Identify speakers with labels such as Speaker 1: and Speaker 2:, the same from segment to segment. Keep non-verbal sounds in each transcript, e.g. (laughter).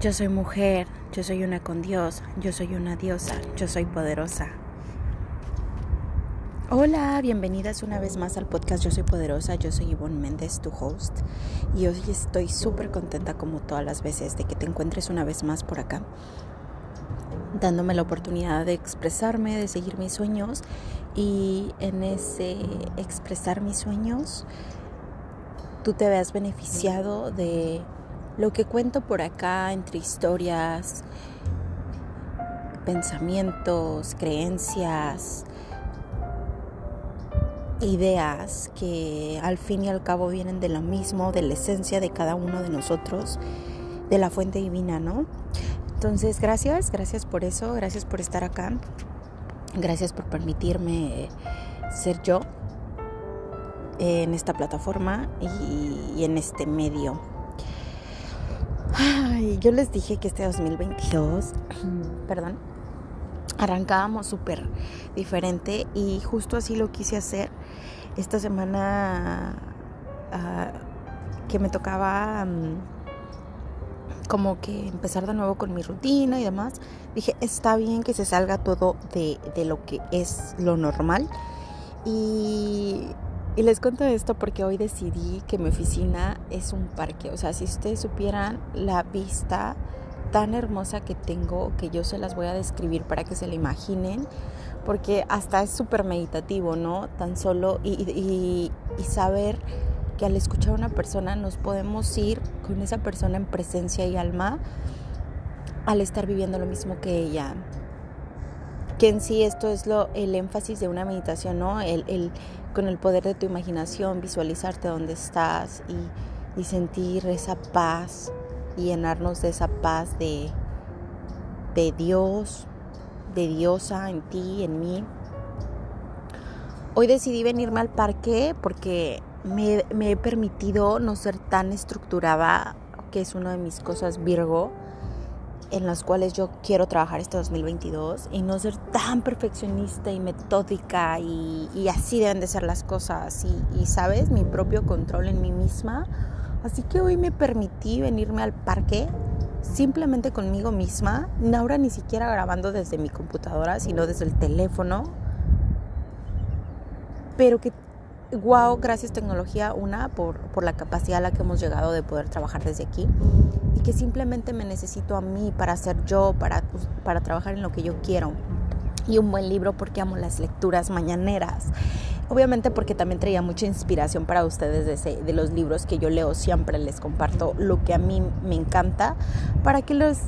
Speaker 1: Yo soy mujer, yo soy una con Dios, yo soy una diosa, yo soy poderosa. Hola, bienvenidas una vez más al podcast Yo Soy Poderosa, yo soy Yvonne Méndez, tu host, y hoy estoy súper contenta como todas las veces de que te encuentres una vez más por acá, dándome la oportunidad de expresarme, de seguir mis sueños, y en ese expresar mis sueños, tú te veas beneficiado de lo que cuento por acá entre historias, pensamientos, creencias, ideas que al fin y al cabo vienen de lo mismo, de la esencia de cada uno de nosotros, de la fuente divina, ¿no? Entonces, gracias, gracias por eso, gracias por estar acá, gracias por permitirme ser yo en esta plataforma y, en este medio. Ay, yo les dije que este 2022, perdón, arrancábamos súper diferente y justo así lo quise hacer. Esta semana ah, que me tocaba mm, como que empezar de nuevo con mi rutina y demás, dije, está bien que se salga todo de, de lo que es lo normal. Y y les cuento esto porque hoy decidí que mi oficina es un parque. O sea, si ustedes supieran la vista tan hermosa que tengo, que yo se las voy a describir para que se la imaginen, porque hasta es súper meditativo, ¿no? Tan solo y, y, saber que al escuchar a una persona nos podemos ir con esa persona en presencia y alma al estar viviendo lo mismo que ella. Que en sí esto es lo, el énfasis de una meditación, ¿no? El, el con el poder de tu imaginación, visualizarte donde estás y, sentir esa paz y llenarnos de esa paz de, de Dios, de Diosa en ti, en mí. Hoy decidí venirme al parque porque me, me, he permitido no ser tan estructurada, que es una de mis cosas Virgo en las cuales yo quiero trabajar este 2022 y no ser tan perfeccionista y metódica y, así deben de ser las cosas y, y, sabes, mi propio control en mí misma. Así que hoy me permití venirme al parque simplemente conmigo misma, ahora ni siquiera grabando desde mi computadora, sino desde el teléfono, pero que wow, gracias tecnología, una, por, por, la capacidad a la que hemos llegado de poder trabajar desde aquí y que simplemente me necesito a mí para ser yo, para, pues, para trabajar en lo que yo quiero. Y un buen libro porque amo las lecturas mañaneras. Obviamente porque también traía mucha inspiración para ustedes de, ese, de los libros que yo leo. Siempre les comparto lo que a mí me encanta para que los,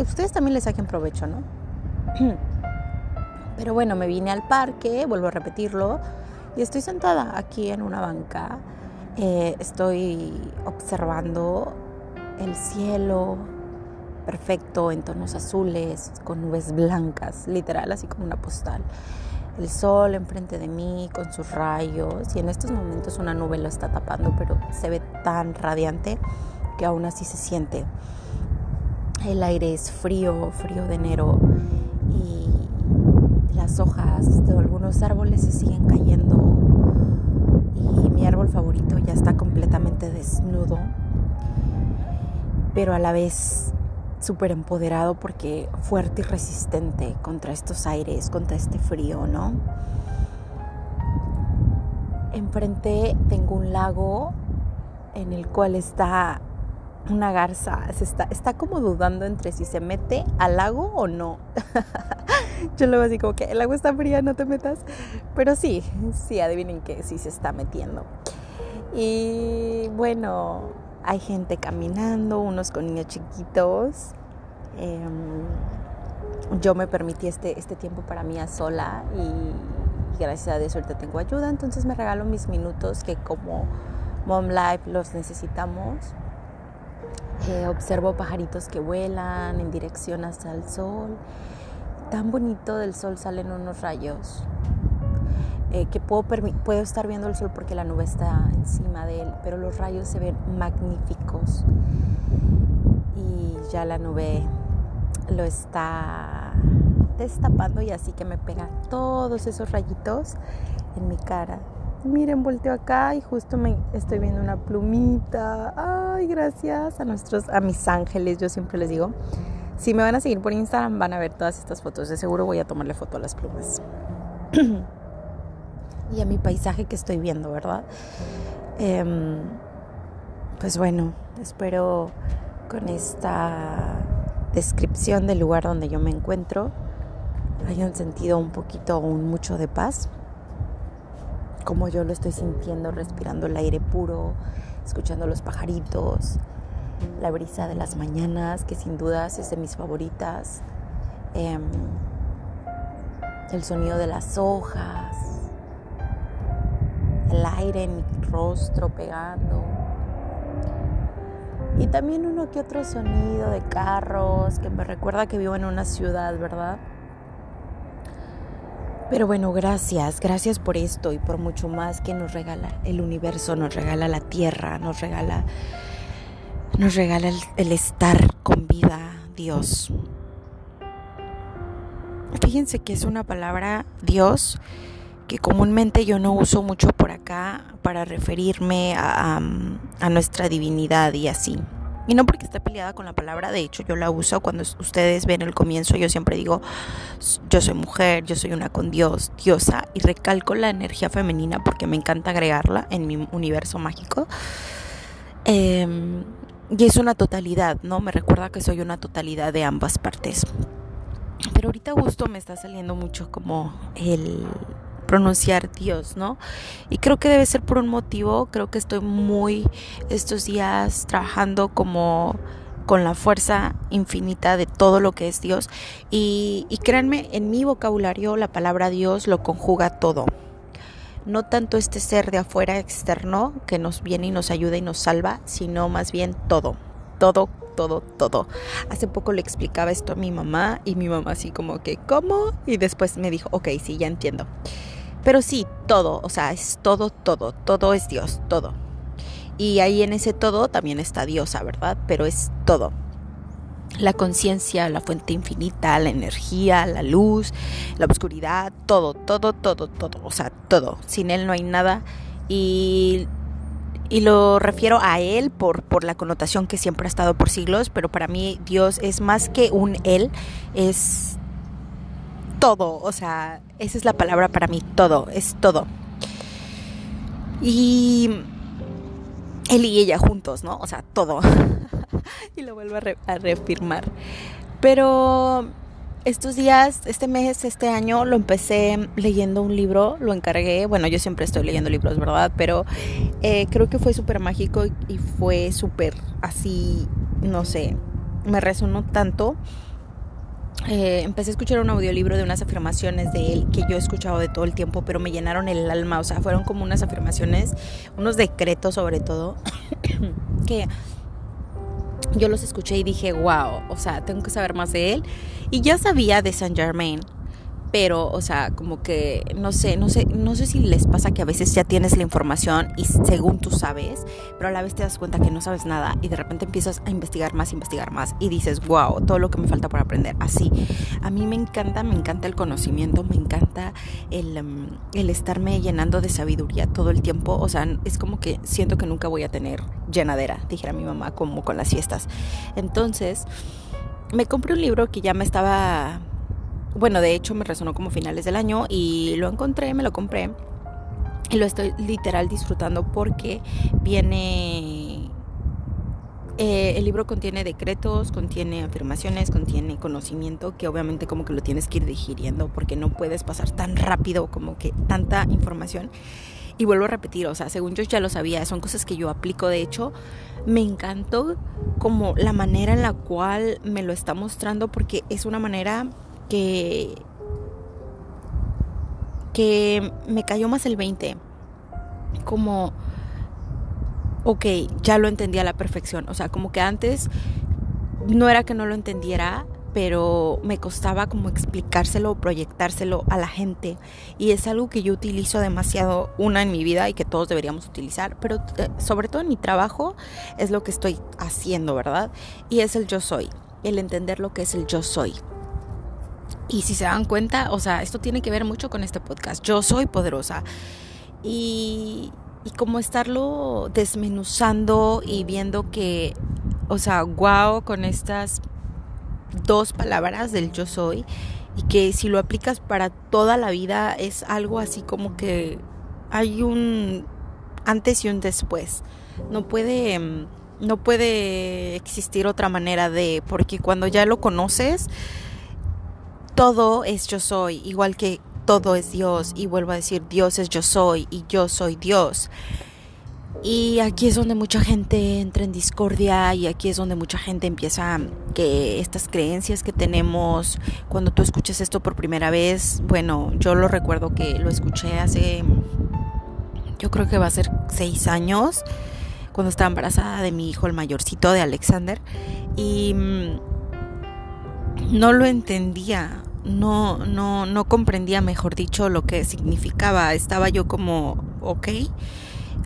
Speaker 1: ustedes también les saquen provecho, ¿no? (clears throat) Pero bueno, me vine al parque, vuelvo a repetirlo, y estoy sentada aquí en una banca. Eh, estoy observando el cielo perfecto en tonos azules, con nubes blancas, literal, así como una postal. El sol enfrente de mí con sus rayos y en estos momentos una nube lo está tapando, pero se ve tan radiante que aún así se siente. El aire es frío, frío de enero y las hojas de algunos árboles se siguen cayendo y mi árbol favorito ya está completamente desnudo pero a la vez súper empoderado porque fuerte y resistente contra estos aires, contra este frío, ¿no? Enfrente tengo un lago en el cual está una garza, está, está como dudando entre si se mete al lago o no. (laughs) Yo luego así como que el agua está fría, no te metas. Pero sí, sí, adivinen que sí se está metiendo. Y bueno, hay gente caminando, unos con niños chiquitos. Em, yo me permití este, este tiempo para mí a sola y, gracias a Dios ahorita tengo ayuda, entonces me regalo mis minutos que como Mom Life los necesitamos. Eh, observo pajaritos que vuelan en dirección hacia el sol. Tan bonito del sol salen unos rayos eh, que puedo, puedo estar viendo el sol porque la nube está encima de él, pero los rayos se ven magníficos y ya la nube lo está destapando y así que me pega todos esos rayitos en mi cara Miren, volteo acá y justo me estoy viendo una plumita. Ay, gracias a nuestros, a mis ángeles, yo siempre les digo. Si me van a seguir por Instagram van a ver todas estas fotos. De seguro voy a tomarle foto a las plumas. (clears throat) y a mi paisaje que estoy viendo, ¿verdad? Em, pues bueno, espero con esta descripción del lugar donde yo me encuentro hayan sentido un poquito o un mucho de paz, como yo lo estoy sintiendo, respirando el aire puro, escuchando los pajaritos, la brisa de las mañanas, que sin dudas es de mis favoritas, em, el sonido de las hojas, aire en mi rostro pegando. Y también uno que otro sonido de carros que me recuerda que vivo en una ciudad, ¿verdad? Pero bueno, gracias, gracias por esto y por mucho más que nos regala el universo, nos regala la tierra, nos regala, nos regala el, el estar con vida, Dios. Fíjense que es una palabra Dios que comúnmente yo no uso mucho por acá para referirme a, nuestra divinidad y así. Y no porque esté peleada con la palabra, de hecho yo la uso cuando ustedes ven el comienzo, yo siempre digo, yo soy mujer, yo soy una con Dios, diosa, y recalco la energía femenina porque me encanta agregarla en mi universo mágico. Em, y es una totalidad, ¿no? Me recuerda que soy una totalidad de ambas partes. Pero ahorita justo me está saliendo mucho como el pronunciar Dios, ¿no? Y creo que debe ser por un motivo, creo que estoy muy estos días trabajando como con la fuerza infinita de todo lo que es Dios. Y, créanme, en mi vocabulario la palabra Dios lo conjuga todo. No tanto este ser de afuera externo que nos viene y nos ayuda y nos salva, sino más bien todo, todo, todo, todo. Hace poco le explicaba esto a mi mamá y mi mamá así como que, ¿cómo? Y después me dijo, ok, sí, ya entiendo. Pero sí, todo, o sea, es todo, todo, todo es Dios, todo. Y ahí en ese todo también está Diosa, ¿verdad? Pero es todo. La conciencia, la fuente infinita, la energía, la luz, la oscuridad, todo, todo, todo, todo, o sea, todo. Sin Él no hay nada. Y, y lo refiero a Él por, por la connotación que siempre ha estado por siglos, pero para mí Dios es más que un Él, es todo, o sea, esa es la palabra para mí, todo, es todo. Y él y ella juntos, ¿no? O sea, todo. (laughs) y lo vuelvo a, reafirmar. Pero estos días, este mes, este año, lo empecé leyendo un libro, lo encargué. Bueno, yo siempre estoy leyendo libros, ¿verdad? Pero eh, creo que fue súper mágico y fue súper así, no sé, me resonó tanto eh, empecé a escuchar un audiolibro de unas afirmaciones de él que yo he escuchado de todo el tiempo, pero me llenaron el alma, o sea, fueron como unas afirmaciones, unos decretos sobre todo, (coughs) que yo los escuché y dije, wow, o sea, tengo que saber más de él. Y ya sabía de Saint Germain, pero, o sea, como que, no sé, no sé, no sé si les pasa que a veces ya tienes la información y según tú sabes, pero a la vez te das cuenta que no sabes nada y de repente empiezas a investigar más, investigar más y dices, wow, todo lo que me falta por aprender. Así, a mí me encanta, me encanta el conocimiento, me encanta el, em, el estarme llenando de sabiduría todo el tiempo, o sea, es como que siento que nunca voy a tener llenadera, dijera mi mamá, como con las fiestas. Entonces, me compré un libro que ya me estaba bueno, de hecho me resonó como finales del año y lo encontré, me lo compré y lo estoy literal disfrutando porque viene... Eh, el libro contiene decretos, contiene afirmaciones, contiene conocimiento que obviamente como que lo tienes que ir digiriendo porque no puedes pasar tan rápido como que tanta información. Y vuelvo a repetir, o sea, según yo ya lo sabía, son cosas que yo aplico. De hecho, me encantó como la manera en la cual me lo está mostrando porque es una manera que, que me cayó más el 20. Como, ok, ya lo entendí a la perfección. O sea, como que antes no era que no lo entendiera, pero me costaba como explicárselo, proyectárselo a la gente. Y es algo que yo utilizo demasiado, una en mi vida y que todos deberíamos utilizar, pero eh, sobre todo en mi trabajo es lo que estoy haciendo, ¿verdad? Y es el yo soy, el entender lo que es el yo soy. Y si se dan cuenta, o sea, esto tiene que ver mucho con este podcast. Yo soy poderosa. y, y como estarlo desmenuzando y viendo que, o sea, wow con estas dos palabras del yo soy y que si lo aplicas para toda la vida es algo así como que hay un antes y un después. No puede no puede existir otra manera de porque cuando ya lo conoces todo es yo soy, igual que todo es Dios y vuelvo a decir Dios es yo soy y yo soy Dios. Y aquí es donde mucha gente entra en discordia y aquí es donde mucha gente empieza que estas creencias que tenemos, cuando tú escuchas esto por primera vez, bueno, yo lo recuerdo que lo escuché hace, yo creo que va a ser seis años, cuando estaba embarazada de mi hijo, el mayorcito de Alexander, y mm, no lo entendía, no, no, no comprendía, mejor dicho, lo que significaba. Estaba yo como, ok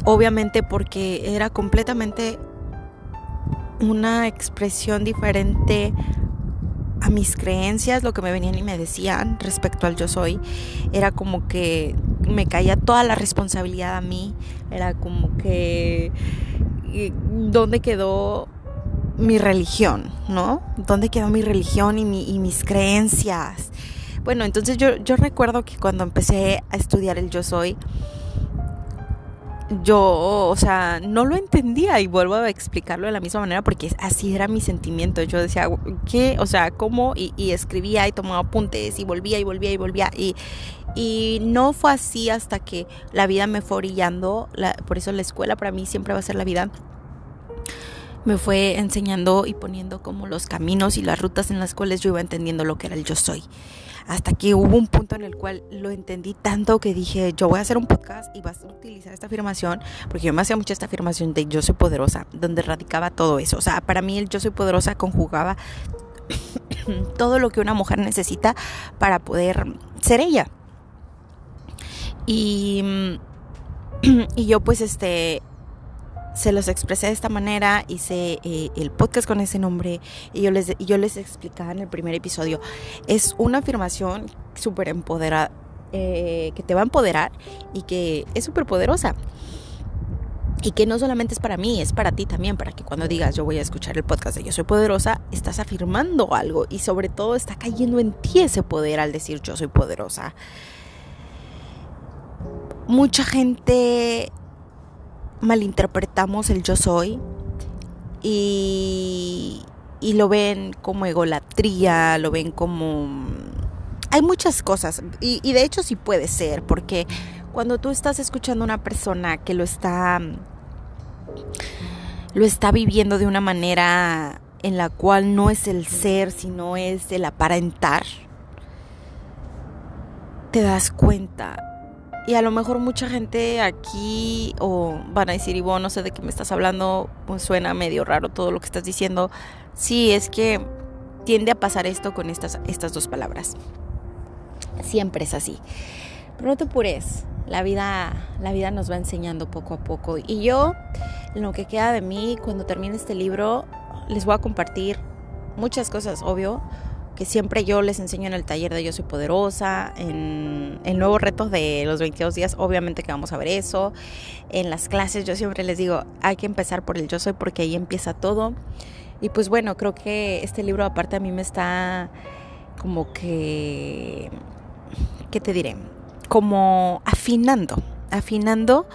Speaker 1: obviamente porque era completamente una expresión diferente a mis creencias, lo que me venían y me decían respecto al yo soy, era como que me caía toda la responsabilidad a mí, era como que dónde quedó mi religión, ¿no? ¿Dónde quedó mi religión y, mis creencias? Bueno, entonces yo, yo recuerdo que cuando empecé a estudiar el yo soy, yo, o sea, no lo entendía y vuelvo a explicarlo de la misma manera porque así era mi sentimiento. Yo decía, ¿qué? O sea, ¿cómo? Y, escribía y tomaba apuntes y volvía y volvía y volvía. Y, y no fue así hasta que la vida me fue orillando. por eso la escuela para mí siempre va a ser la vida. Me fue enseñando y poniendo como los caminos y las rutas en las cuales yo iba entendiendo lo que era el yo soy hasta que hubo un punto en el cual lo entendí tanto que dije, yo voy a hacer un podcast y vas a utilizar esta afirmación, porque yo me hacía mucho esta afirmación de yo soy poderosa, donde radicaba todo eso. O sea, para mí el yo soy poderosa conjugaba (coughs) todo lo que una mujer necesita para poder ser ella. Y, (coughs) y yo pues este se los expresé de esta manera, hice eh, el podcast con ese nombre y yo les, yo les explicaba en el primer episodio. Es una afirmación súper empoderada, eh, que te va a empoderar y que es súper poderosa. Y que no solamente es para mí, es para ti también, para que cuando digas yo voy a escuchar el podcast de Yo Soy Poderosa, estás afirmando algo y sobre todo está cayendo en ti ese poder al decir yo soy poderosa. Mucha gente malinterpretamos el yo soy y, y lo ven como egolatría, lo ven como... Hay muchas cosas y, y de hecho sí puede ser, porque cuando tú estás escuchando a una persona que lo está lo está viviendo de una manera en la cual no es el ser, sino es el aparentar, te das cuenta y a lo mejor mucha gente aquí o van a decir, Ivonne, no sé de qué me estás hablando, pues suena medio raro todo lo que estás diciendo. Sí, es que tiende a pasar esto con estas, estas dos palabras. Siempre es así. Pero no te apures, la vida, la vida nos va enseñando poco a poco. Y yo, lo que queda de mí, cuando termine este libro, les voy a compartir muchas cosas, obvio, que siempre yo les enseño en el taller de Yo Soy Poderosa, en, en, nuevos retos de los 22 días, obviamente que vamos a ver eso. En las clases yo siempre les digo, hay que empezar por el Yo Soy porque ahí empieza todo. Y pues bueno, creo que este libro aparte a mí me está como que, ¿qué te diré? Como afinando, afinando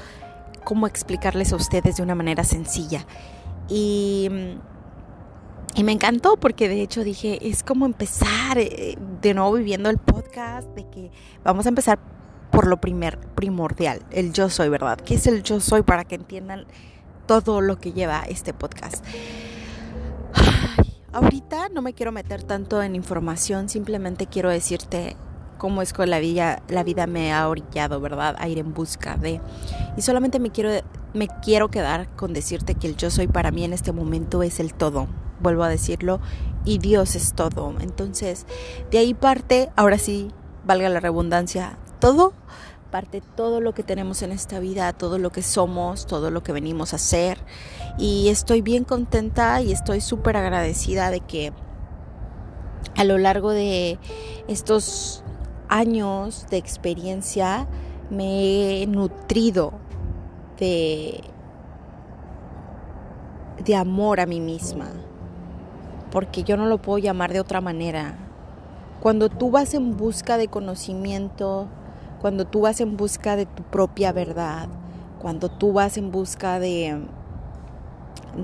Speaker 1: cómo explicarles a ustedes de una manera sencilla. Y y me encantó porque de hecho dije, es como empezar eh, de nuevo viviendo el podcast, de que vamos a empezar por lo primer, primordial, el yo soy, ¿verdad? ¿Qué es el yo soy para que entiendan todo lo que lleva este podcast? ahorita no me quiero meter tanto en información, simplemente quiero decirte cómo es que la vida, la vida me ha orillado, ¿verdad? A ir en busca de... Y solamente me quiero, me quiero quedar con decirte que el yo soy para mí en este momento es el todo vuelvo a decirlo, y Dios es todo. Entonces, de ahí parte, ahora sí, valga la redundancia, todo, parte todo lo que tenemos en esta vida, todo lo que somos, todo lo que venimos a hacer. Y estoy bien contenta y estoy súper agradecida de que a lo largo de estos años de experiencia, me he nutrido de, de amor a mí misma, porque yo no lo puedo llamar de otra manera. Cuando tú vas en busca de conocimiento, cuando tú vas en busca de tu propia verdad, cuando tú vas en busca de,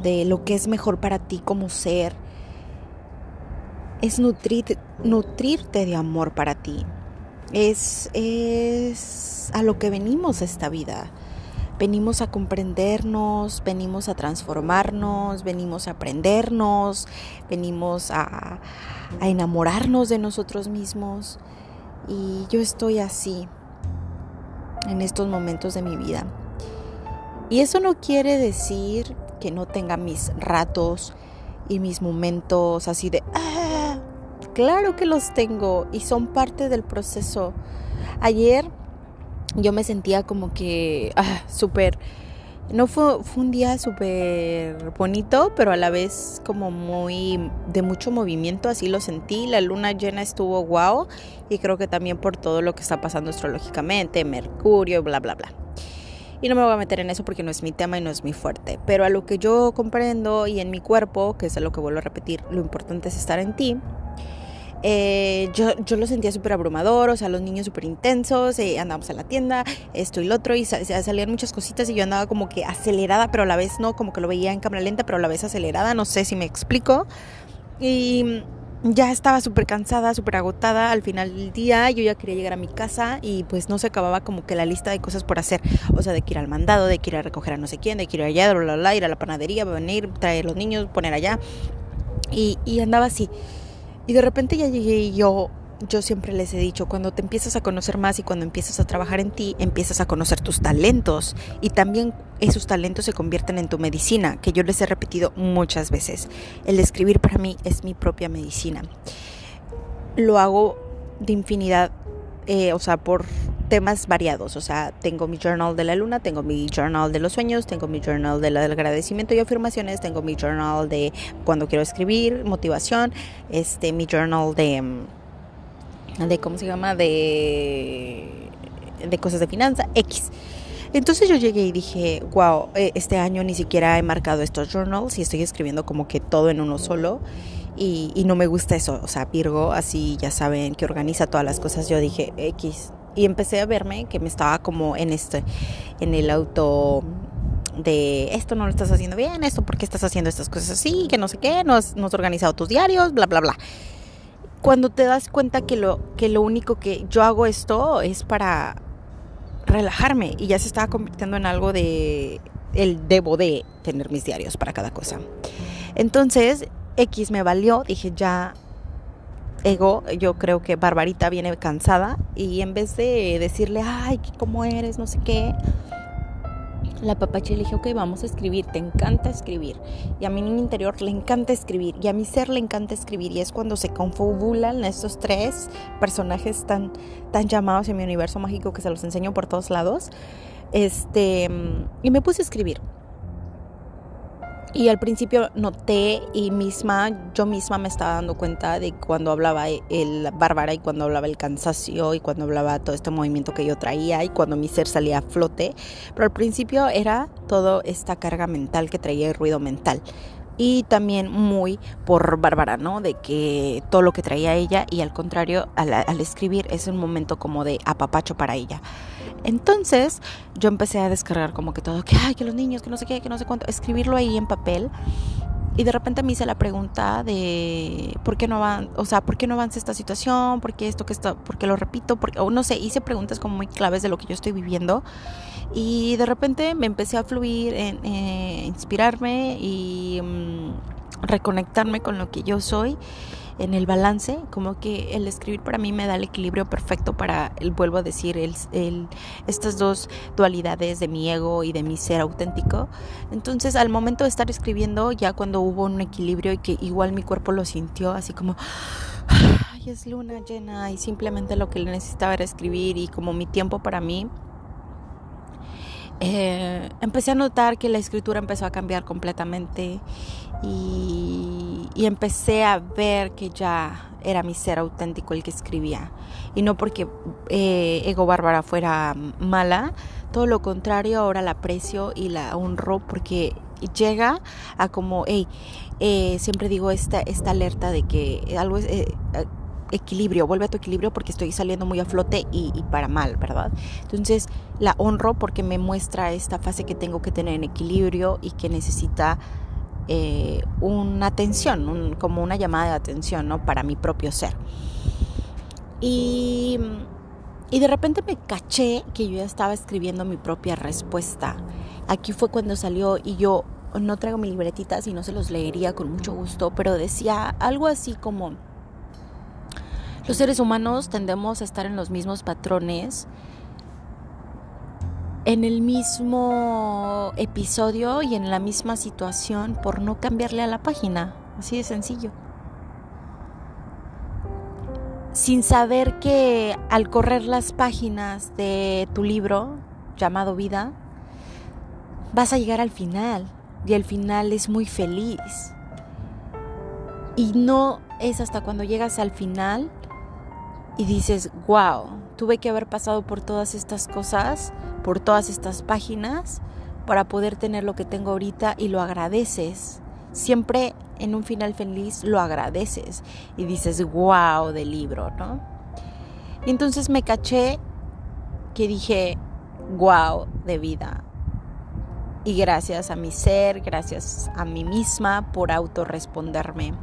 Speaker 1: de lo que es mejor para ti como ser, es nutrir, nutrirte de amor para ti. Es, es a lo que venimos esta vida. Venimos a comprendernos, venimos a transformarnos, venimos a aprendernos, venimos a, enamorarnos de nosotros mismos. Y yo estoy así en estos momentos de mi vida. Y eso no quiere decir que no tenga mis ratos y mis momentos así de, ah, claro que los tengo y son parte del proceso. Ayer yo me sentía como que, ah, súper, no fue, fue un día súper bonito, pero a la vez como muy de mucho movimiento, así lo sentí. La luna llena estuvo guau y creo que también por todo lo que está pasando astrológicamente, Mercurio, bla, bla, bla. Y no me voy a meter en eso porque no es mi tema y no es mi fuerte. Pero a lo que yo comprendo y en mi cuerpo, que es a lo que vuelvo a repetir, lo importante es estar en ti. Eh, yo, yo, lo sentía súper abrumador, o sea, los niños súper intensos, eh, andábamos a la tienda, esto y lo otro, y salían muchas cositas y yo andaba como que acelerada, pero a la vez no, como que lo veía en cámara lenta, pero a la vez acelerada, no sé si me explico. Y ya estaba súper cansada, súper agotada al final del día, yo ya quería llegar a mi casa y pues no se acababa como que la lista de cosas por hacer, o sea, de que ir al mandado, de que ir a recoger a no sé quién, de que ir allá, de ir a la panadería, venir, traer los niños, poner allá y, y andaba así. Y de repente ya llegué y yo yo siempre les he dicho, cuando te empiezas a conocer más y cuando empiezas a trabajar en ti, empiezas a conocer tus talentos y también esos talentos se convierten en tu medicina, que yo les he repetido muchas veces. El escribir para mí es mi propia medicina. Lo hago de infinidad, eh, o sea, por temas variados. O sea, tengo mi journal de la luna, tengo mi journal de los sueños, tengo mi journal del agradecimiento y afirmaciones, tengo mi journal de cuando quiero escribir, motivación, este, mi journal de de cómo se llama, de, de cosas de finanza, X. Entonces yo llegué y dije, wow, eh, este año ni siquiera he marcado estos journals y estoy escribiendo como que todo en uno solo. Y, y, no me gusta eso, o sea, Virgo, así ya saben que organiza todas las cosas, yo dije X. Y empecé a verme que me estaba como en este, en el auto de esto no lo estás haciendo bien, esto porque estás haciendo estas cosas así, que no sé qué, no has, organizado tus diarios, bla, bla, bla cuando te das cuenta que lo, que lo único que yo hago esto es para relajarme y ya se estaba convirtiendo en algo de el debo de tener mis diarios para cada cosa. Entonces, X me valió, dije ya ego, yo creo que Barbarita viene cansada y en vez de decirle, ay, ¿cómo eres? No sé qué, la papacha le dije, ok, vamos a escribir, te encanta escribir. Y a mi niño interior le encanta escribir. Y a mi ser le encanta escribir. Y es cuando se confabulan estos tres personajes tan, tan llamados en mi universo mágico que se los enseño por todos lados. Este, y me puse a escribir. Y al principio noté y misma, yo misma me estaba dando cuenta de cuando hablaba el Bárbara y cuando hablaba el cansancio y cuando hablaba todo este movimiento que yo traía y cuando mi ser salía a flote. Pero al principio era toda esta carga mental que traía el ruido mental y también muy por Bárbara, ¿no? De que todo lo que traía ella y al contrario, al, escribir es un momento como de apapacho para ella. Entonces yo empecé a descargar como que todo, que ay, que los niños, que no sé qué, que no sé cuánto, escribirlo ahí en papel. Y de repente me hice la pregunta de por qué no van, o sea, por qué no avanza esta situación, por qué esto que está, por qué lo repito, o no sé, hice preguntas como muy claves de lo que yo estoy viviendo y de repente me empecé a fluir, en, eh, inspirarme y mm, reconectarme con lo que yo soy en el balance, como que el escribir para mí me da el equilibrio perfecto para, el, vuelvo a decir, el, estas dos dualidades de mi ego y de mi ser auténtico. Entonces al momento de estar escribiendo, ya cuando hubo un equilibrio y que igual mi cuerpo lo sintió, así como... Ay, es luna llena y simplemente lo que necesitaba era escribir y como mi tiempo para mí eh, empecé a notar que la escritura empezó a cambiar completamente y, empecé a ver que ya era mi ser auténtico el que escribía. Y no porque eh, Ego Bárbara fuera mala, todo lo contrario, ahora la aprecio y la honro porque llega a como, hey, eh, siempre digo esta, esta alerta de que algo es equilibrio, vuelve a tu equilibrio porque estoy saliendo muy a flote y, para mal, ¿verdad? Entonces la honro porque me muestra esta fase que tengo que tener en equilibrio y que necesita eh, una atención, como una llamada de atención, ¿no? Para mi propio ser. Y, y de repente me caché que yo ya estaba escribiendo mi propia respuesta. Aquí fue cuando salió y yo no traigo mi libretita, y no se los leería con mucho gusto, pero decía algo así como los seres humanos tendemos a estar en los mismos patrones, en el mismo episodio y en la misma situación por no cambiarle a la página. Así de sencillo. Sin saber que al correr las páginas de tu libro llamado Vida, vas a llegar al final y el final es muy feliz. Y no es hasta cuando llegas al final y dices, wow, tuve que haber pasado por todas estas cosas, por todas estas páginas, para poder tener lo que tengo ahorita y lo agradeces. Siempre en un final feliz lo agradeces y dices, wow, del libro, ¿no? Y entonces me caché que dije, wow, de vida. Y gracias a mi ser, gracias a mí misma por autorresponderme.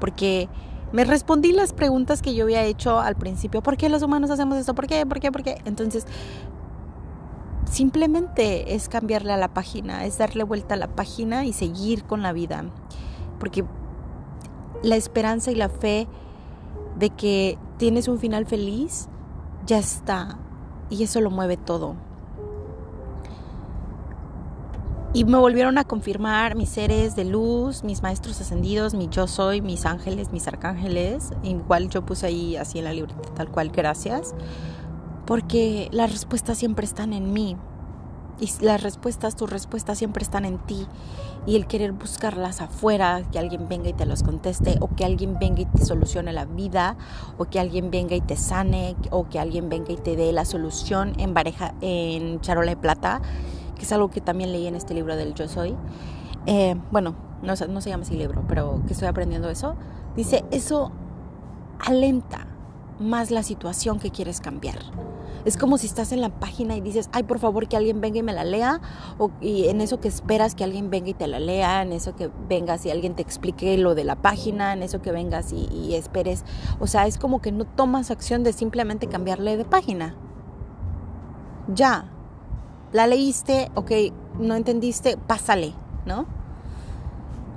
Speaker 1: Porque me respondí las preguntas que yo había hecho al principio. ¿Por qué los humanos hacemos esto? ¿Por qué? ¿Por qué? ¿Por qué? Entonces, simplemente es cambiarle a la página, es darle vuelta a la página y seguir con la vida. Porque la esperanza y la fe de que tienes un final feliz ya está. Y eso lo mueve todo. Y me volvieron a confirmar mis seres de luz, mis maestros ascendidos, mi yo soy, mis ángeles, mis arcángeles. Igual yo puse ahí así en la libreta, tal cual, gracias. Porque las respuestas siempre están en mí. Y las respuestas, tus respuestas siempre están en ti. Y el querer buscarlas afuera, que alguien venga y te las conteste, o que alguien venga y te solucione la vida, o que alguien venga y te sane, o que alguien venga y te dé la solución en, pareja, en charola de plata que es algo que también leí en este libro del Yo Soy. Eh, bueno, no, no se llama así libro, pero que estoy aprendiendo eso. Dice, eso alenta más la situación que quieres cambiar. Es como si estás en la página y dices, ay, por favor, que alguien venga y me la lea. O, y en eso que esperas que alguien venga y te la lea, en eso que vengas y alguien te explique lo de la página, en eso que vengas y, y esperes. O sea, es como que no tomas acción de simplemente cambiarle de página. Ya, la leíste, ok, no entendiste, pásale, ¿no?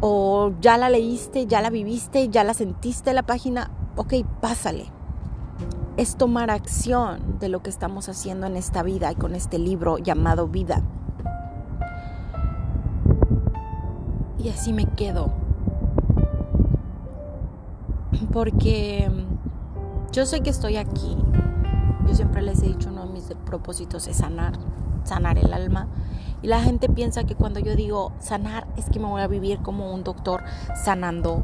Speaker 1: O ya la leíste, ya la viviste, ya la sentiste la página, ok, pásale. Es tomar acción de lo que estamos haciendo en esta vida y con este libro llamado vida. Y así me quedo. Porque yo sé que estoy aquí. Yo siempre les he dicho, uno de mis propósitos es sanar sanar el alma. Y la gente piensa que cuando yo digo sanar es que me voy a vivir como un doctor sanando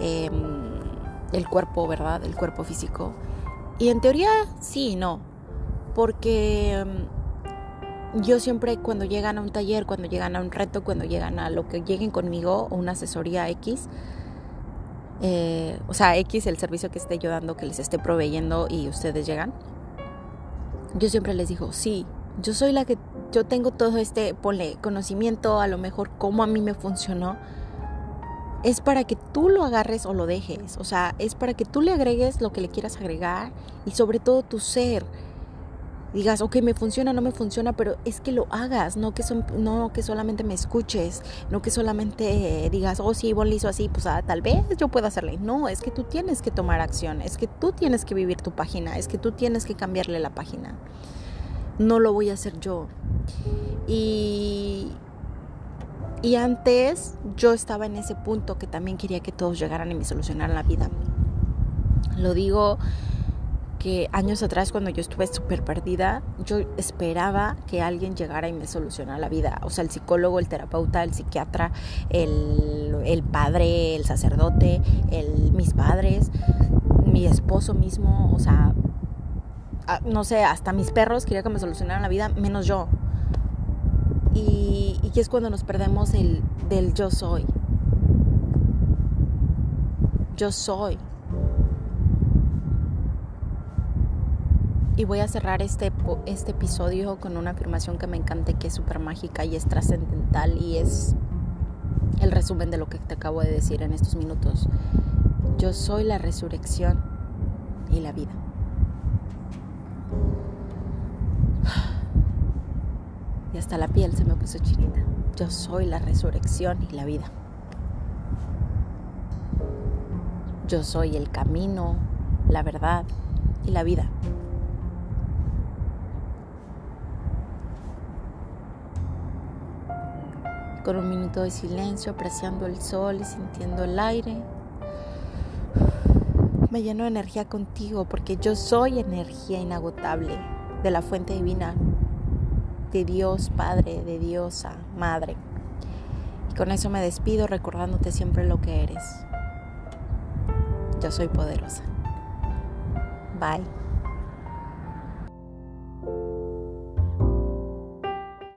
Speaker 1: em, el cuerpo, ¿verdad? El cuerpo físico. Y en teoría sí y no. Porque em, yo siempre cuando llegan a un taller, cuando llegan a un reto, cuando llegan a lo que lleguen conmigo o una asesoría X, eh, o sea, X el servicio que esté yo dando, que les esté proveyendo y ustedes llegan, yo siempre les digo, sí, yo soy la que, yo tengo todo este, ponle, conocimiento, a lo mejor cómo a mí me funcionó, es para que tú lo agarres o lo dejes, o sea, es para que tú le agregues lo que le quieras agregar y sobre todo tu ser. Digas, ok, me funciona, no me funciona, pero es que lo hagas, no que, son, no que solamente me escuches, no que solamente digas, oh, sí, Ivonne hizo así, pues ah, tal vez yo pueda hacerle. No, es que tú tienes que tomar acción, es que tú tienes que vivir tu página, es que tú tienes que cambiarle la página no lo voy a hacer yo. Y, y antes yo estaba en ese punto que también quería que todos llegaran y me solucionaran la vida. Lo digo porque años atrás cuando yo estuve súper perdida, yo esperaba que alguien llegara y me solucionara la vida. O sea, el psicólogo, el terapeuta, el psiquiatra, el, el padre, el sacerdote, mis padres, mi esposo mismo, o sea, no sé, hasta mis perros quería que me solucionaran la vida, menos yo. Y, y es cuando nos perdemos el del yo soy. Yo soy. Y voy a cerrar este, este episodio con una afirmación que me encanta, que es súper mágica y es trascendental y es el resumen de lo que te acabo de decir en estos minutos. Yo soy la resurrección y la vida. La piel se me puso chinita. Yo soy la resurrección y la vida. Yo soy el camino, la verdad y la vida. con un minuto de silencio, apreciando el sol y sintiendo el aire. Me lleno de energía contigo porque yo soy energía inagotable de la fuente divina, de Dios Padre, de Diosa Madre. Y con eso me despido recordándote siempre lo que eres. Yo soy poderosa. Bye.